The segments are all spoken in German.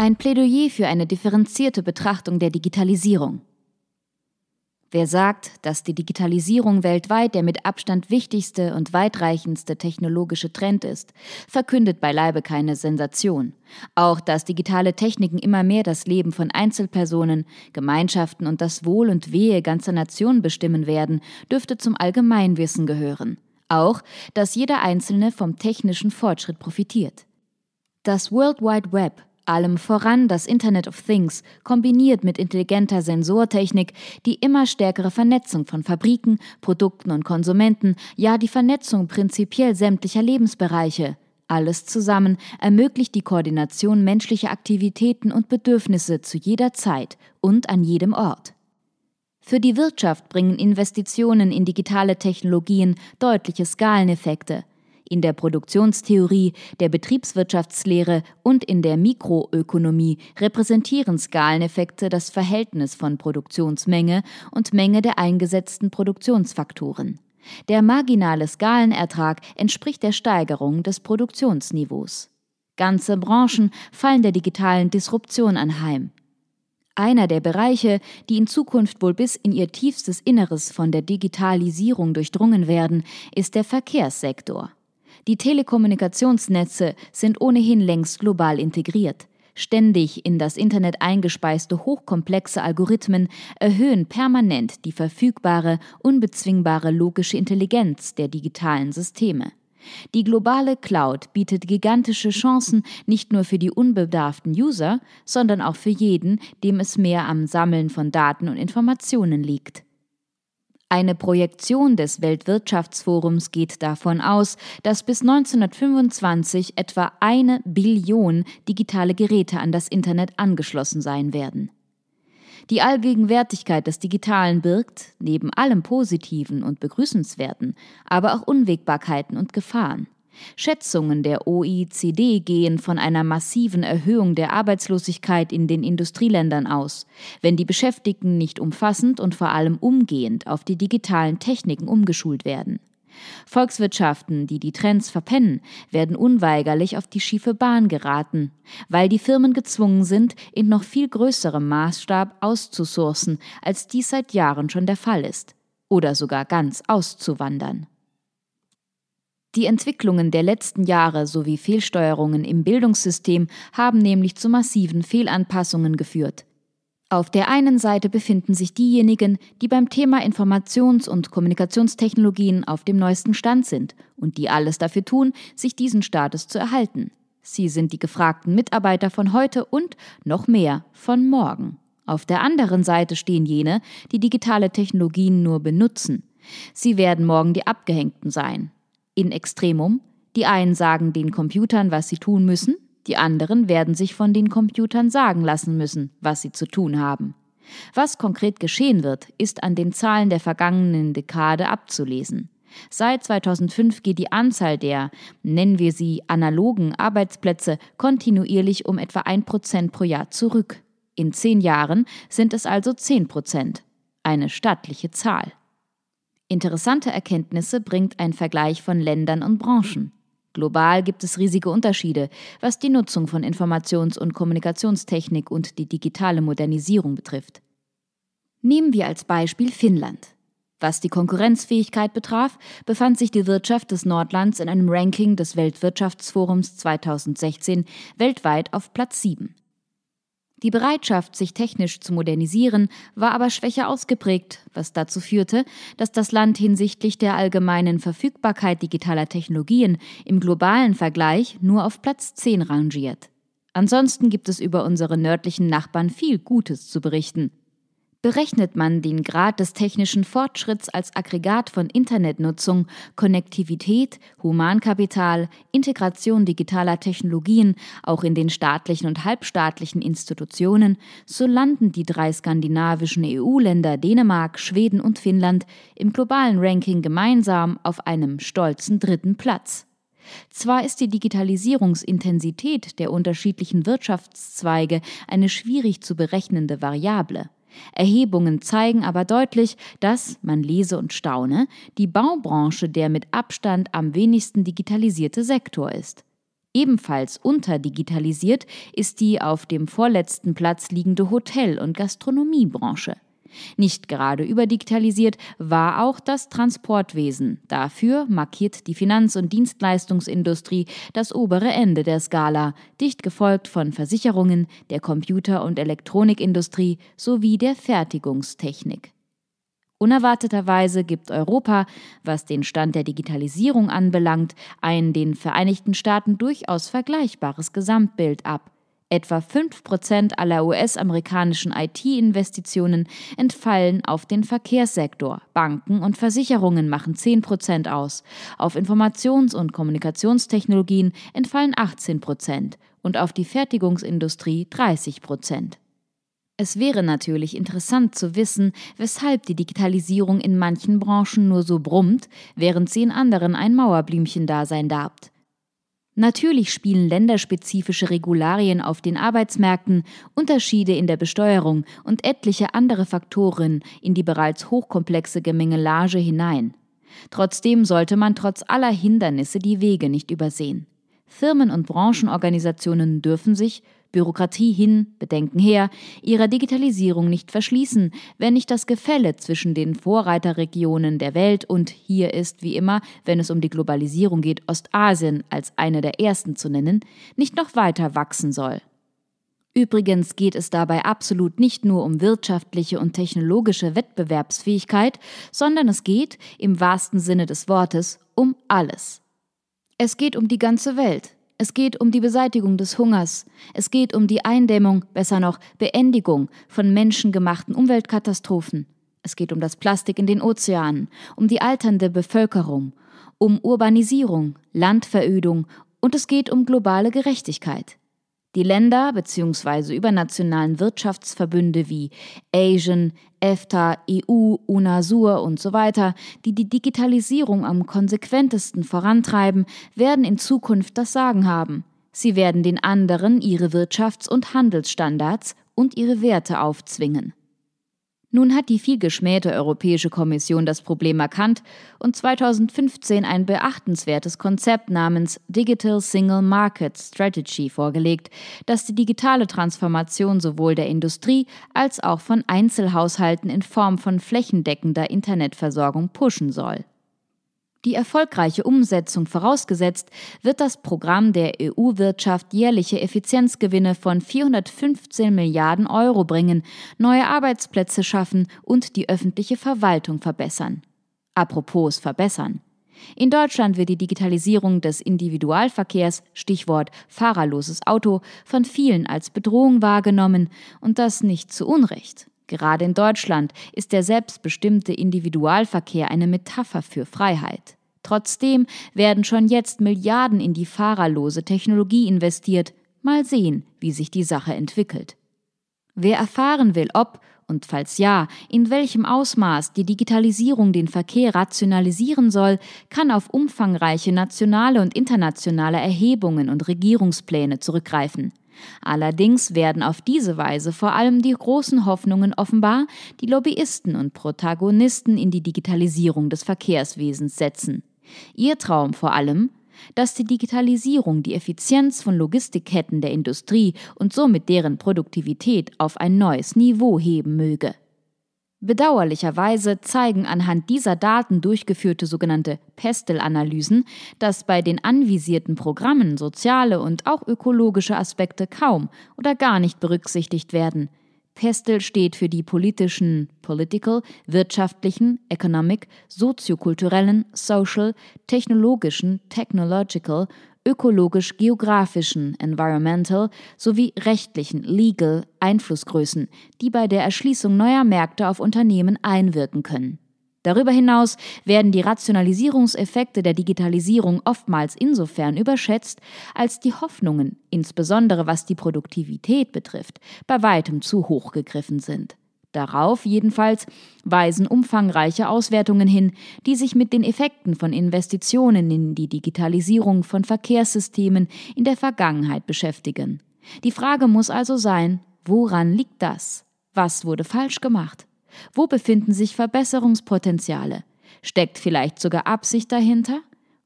Ein Plädoyer für eine differenzierte Betrachtung der Digitalisierung. Wer sagt, dass die Digitalisierung weltweit der mit Abstand wichtigste und weitreichendste technologische Trend ist, verkündet beileibe keine Sensation. Auch dass digitale Techniken immer mehr das Leben von Einzelpersonen, Gemeinschaften und das Wohl und Wehe ganzer Nationen bestimmen werden, dürfte zum Allgemeinwissen gehören. Auch, dass jeder Einzelne vom technischen Fortschritt profitiert. Das World Wide Web allem voran das Internet of Things, kombiniert mit intelligenter Sensortechnik, die immer stärkere Vernetzung von Fabriken, Produkten und Konsumenten, ja die Vernetzung prinzipiell sämtlicher Lebensbereiche. Alles zusammen ermöglicht die Koordination menschlicher Aktivitäten und Bedürfnisse zu jeder Zeit und an jedem Ort. Für die Wirtschaft bringen Investitionen in digitale Technologien deutliche Skaleneffekte – in der Produktionstheorie, der Betriebswirtschaftslehre und in der Mikroökonomie repräsentieren Skaleneffekte das Verhältnis von Produktionsmenge und Menge der eingesetzten Produktionsfaktoren. Der marginale Skalenertrag entspricht der Steigerung des Produktionsniveaus. Ganze Branchen fallen der digitalen Disruption anheim. Einer der Bereiche, die in Zukunft wohl bis in ihr tiefstes Inneres von der Digitalisierung durchdrungen werden, ist der Verkehrssektor. Die Telekommunikationsnetze sind ohnehin längst global integriert. Ständig in das Internet eingespeiste hochkomplexe Algorithmen erhöhen permanent die verfügbare, unbezwingbare logische Intelligenz der digitalen Systeme. Die globale Cloud bietet gigantische Chancen nicht nur für die unbedarften User, sondern auch für jeden, dem es mehr am Sammeln von Daten und Informationen liegt. Eine Projektion des Weltwirtschaftsforums geht davon aus, dass bis 1925 etwa eine Billion digitale Geräte an das Internet angeschlossen sein werden. Die Allgegenwärtigkeit des Digitalen birgt, neben allem Positiven und Begrüßenswerten, aber auch Unwägbarkeiten und Gefahren. Schätzungen der OECD gehen von einer massiven Erhöhung der Arbeitslosigkeit in den Industrieländern aus, wenn die Beschäftigten nicht umfassend und vor allem umgehend auf die digitalen Techniken umgeschult werden. Volkswirtschaften, die die Trends verpennen, werden unweigerlich auf die schiefe Bahn geraten, weil die Firmen gezwungen sind, in noch viel größerem Maßstab auszusourcen, als dies seit Jahren schon der Fall ist, oder sogar ganz auszuwandern. Die Entwicklungen der letzten Jahre sowie Fehlsteuerungen im Bildungssystem haben nämlich zu massiven Fehlanpassungen geführt. Auf der einen Seite befinden sich diejenigen, die beim Thema Informations- und Kommunikationstechnologien auf dem neuesten Stand sind und die alles dafür tun, sich diesen Status zu erhalten. Sie sind die gefragten Mitarbeiter von heute und noch mehr von morgen. Auf der anderen Seite stehen jene, die digitale Technologien nur benutzen. Sie werden morgen die Abgehängten sein. In Extremum, die einen sagen den Computern, was sie tun müssen, die anderen werden sich von den Computern sagen lassen müssen, was sie zu tun haben. Was konkret geschehen wird, ist an den Zahlen der vergangenen Dekade abzulesen. Seit 2005 geht die Anzahl der, nennen wir sie analogen Arbeitsplätze, kontinuierlich um etwa ein Prozent pro Jahr zurück. In zehn Jahren sind es also zehn Prozent. Eine stattliche Zahl. Interessante Erkenntnisse bringt ein Vergleich von Ländern und Branchen. Global gibt es riesige Unterschiede, was die Nutzung von Informations- und Kommunikationstechnik und die digitale Modernisierung betrifft. Nehmen wir als Beispiel Finnland. Was die Konkurrenzfähigkeit betraf, befand sich die Wirtschaft des Nordlands in einem Ranking des Weltwirtschaftsforums 2016 weltweit auf Platz 7. Die Bereitschaft, sich technisch zu modernisieren, war aber schwächer ausgeprägt, was dazu führte, dass das Land hinsichtlich der allgemeinen Verfügbarkeit digitaler Technologien im globalen Vergleich nur auf Platz 10 rangiert. Ansonsten gibt es über unsere nördlichen Nachbarn viel Gutes zu berichten. Berechnet man den Grad des technischen Fortschritts als Aggregat von Internetnutzung, Konnektivität, Humankapital, Integration digitaler Technologien auch in den staatlichen und halbstaatlichen Institutionen, so landen die drei skandinavischen EU-Länder Dänemark, Schweden und Finnland im globalen Ranking gemeinsam auf einem stolzen dritten Platz. Zwar ist die Digitalisierungsintensität der unterschiedlichen Wirtschaftszweige eine schwierig zu berechnende Variable. Erhebungen zeigen aber deutlich, dass, man lese und staune, die Baubranche der mit Abstand am wenigsten digitalisierte Sektor ist. Ebenfalls unterdigitalisiert ist die auf dem vorletzten Platz liegende Hotel- und Gastronomiebranche. Nicht gerade überdigitalisiert war auch das Transportwesen. Dafür markiert die Finanz- und Dienstleistungsindustrie das obere Ende der Skala, dicht gefolgt von Versicherungen, der Computer- und Elektronikindustrie sowie der Fertigungstechnik. Unerwarteterweise gibt Europa, was den Stand der Digitalisierung anbelangt, ein den Vereinigten Staaten durchaus vergleichbares Gesamtbild ab. Etwa 5% aller US-amerikanischen IT-Investitionen entfallen auf den Verkehrssektor. Banken und Versicherungen machen 10% aus. Auf Informations- und Kommunikationstechnologien entfallen 18% und auf die Fertigungsindustrie 30%. Es wäre natürlich interessant zu wissen, weshalb die Digitalisierung in manchen Branchen nur so brummt, während sie in anderen ein Mauerblümchen-Dasein darbt. Natürlich spielen länderspezifische Regularien auf den Arbeitsmärkten, Unterschiede in der Besteuerung und etliche andere Faktoren in die bereits hochkomplexe Gemengelage hinein. Trotzdem sollte man trotz aller Hindernisse die Wege nicht übersehen. Firmen und Branchenorganisationen dürfen sich, Bürokratie hin, Bedenken her, ihrer Digitalisierung nicht verschließen, wenn nicht das Gefälle zwischen den Vorreiterregionen der Welt und hier ist, wie immer, wenn es um die Globalisierung geht, Ostasien als eine der ersten zu nennen, nicht noch weiter wachsen soll. Übrigens geht es dabei absolut nicht nur um wirtschaftliche und technologische Wettbewerbsfähigkeit, sondern es geht, im wahrsten Sinne des Wortes, um alles. Es geht um die ganze Welt, es geht um die Beseitigung des Hungers. Es geht um die Eindämmung, besser noch Beendigung von menschengemachten Umweltkatastrophen. Es geht um das Plastik in den Ozeanen, um die alternde Bevölkerung, um Urbanisierung, Landverödung und es geht um globale Gerechtigkeit. Die Länder bzw. übernationalen Wirtschaftsverbünde wie Asian, EFTA, EU, UNASUR und so weiter, die die Digitalisierung am konsequentesten vorantreiben, werden in Zukunft das Sagen haben. Sie werden den anderen ihre Wirtschafts- und Handelsstandards und ihre Werte aufzwingen. Nun hat die vielgeschmähte Europäische Kommission das Problem erkannt und 2015 ein beachtenswertes Konzept namens Digital Single Market Strategy vorgelegt, das die digitale Transformation sowohl der Industrie als auch von Einzelhaushalten in Form von flächendeckender Internetversorgung pushen soll. Die erfolgreiche Umsetzung vorausgesetzt, wird das Programm der EU-Wirtschaft jährliche Effizienzgewinne von 415 Milliarden Euro bringen, neue Arbeitsplätze schaffen und die öffentliche Verwaltung verbessern. Apropos verbessern. In Deutschland wird die Digitalisierung des Individualverkehrs, Stichwort fahrerloses Auto, von vielen als Bedrohung wahrgenommen und das nicht zu Unrecht. Gerade in Deutschland ist der selbstbestimmte Individualverkehr eine Metapher für Freiheit. Trotzdem werden schon jetzt Milliarden in die fahrerlose Technologie investiert. Mal sehen, wie sich die Sache entwickelt. Wer erfahren will, ob und falls ja, in welchem Ausmaß die Digitalisierung den Verkehr rationalisieren soll, kann auf umfangreiche nationale und internationale Erhebungen und Regierungspläne zurückgreifen. Allerdings werden auf diese Weise vor allem die großen Hoffnungen offenbar, die Lobbyisten und Protagonisten in die Digitalisierung des Verkehrswesens setzen. Ihr Traum vor allem, dass die Digitalisierung die Effizienz von Logistikketten der Industrie und somit deren Produktivität auf ein neues Niveau heben möge. Bedauerlicherweise zeigen anhand dieser Daten durchgeführte sogenannte Pestel-Analysen, dass bei den anvisierten Programmen soziale und auch ökologische Aspekte kaum oder gar nicht berücksichtigt werden, Pestel steht für die politischen, political, wirtschaftlichen, economic, soziokulturellen, social, technologischen, technological, ökologisch-geografischen, environmental sowie rechtlichen, legal Einflussgrößen, die bei der Erschließung neuer Märkte auf Unternehmen einwirken können. Darüber hinaus werden die Rationalisierungseffekte der Digitalisierung oftmals insofern überschätzt, als die Hoffnungen, insbesondere was die Produktivität betrifft, bei weitem zu hoch gegriffen sind. Darauf jedenfalls weisen umfangreiche Auswertungen hin, die sich mit den Effekten von Investitionen in die Digitalisierung von Verkehrssystemen in der Vergangenheit beschäftigen. Die Frage muss also sein, woran liegt das? Was wurde falsch gemacht? Wo befinden sich Verbesserungspotenziale? Steckt vielleicht sogar Absicht dahinter?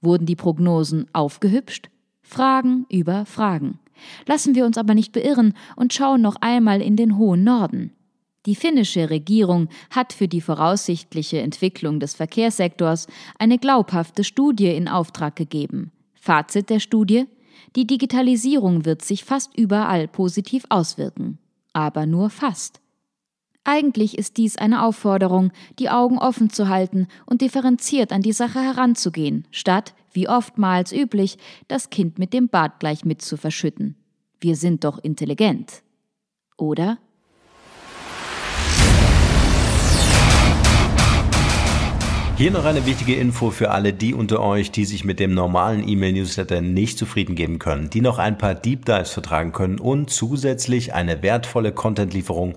Wurden die Prognosen aufgehübscht? Fragen über Fragen. Lassen wir uns aber nicht beirren und schauen noch einmal in den hohen Norden. Die finnische Regierung hat für die voraussichtliche Entwicklung des Verkehrssektors eine glaubhafte Studie in Auftrag gegeben. Fazit der Studie Die Digitalisierung wird sich fast überall positiv auswirken. Aber nur fast. Eigentlich ist dies eine Aufforderung, die Augen offen zu halten und differenziert an die Sache heranzugehen, statt, wie oftmals üblich, das Kind mit dem Bad gleich mit zu verschütten. Wir sind doch intelligent. Oder? Hier noch eine wichtige Info für alle die unter euch, die sich mit dem normalen E-Mail-Newsletter nicht zufrieden geben können, die noch ein paar Deep Dives vertragen können und zusätzlich eine wertvolle Content-Lieferung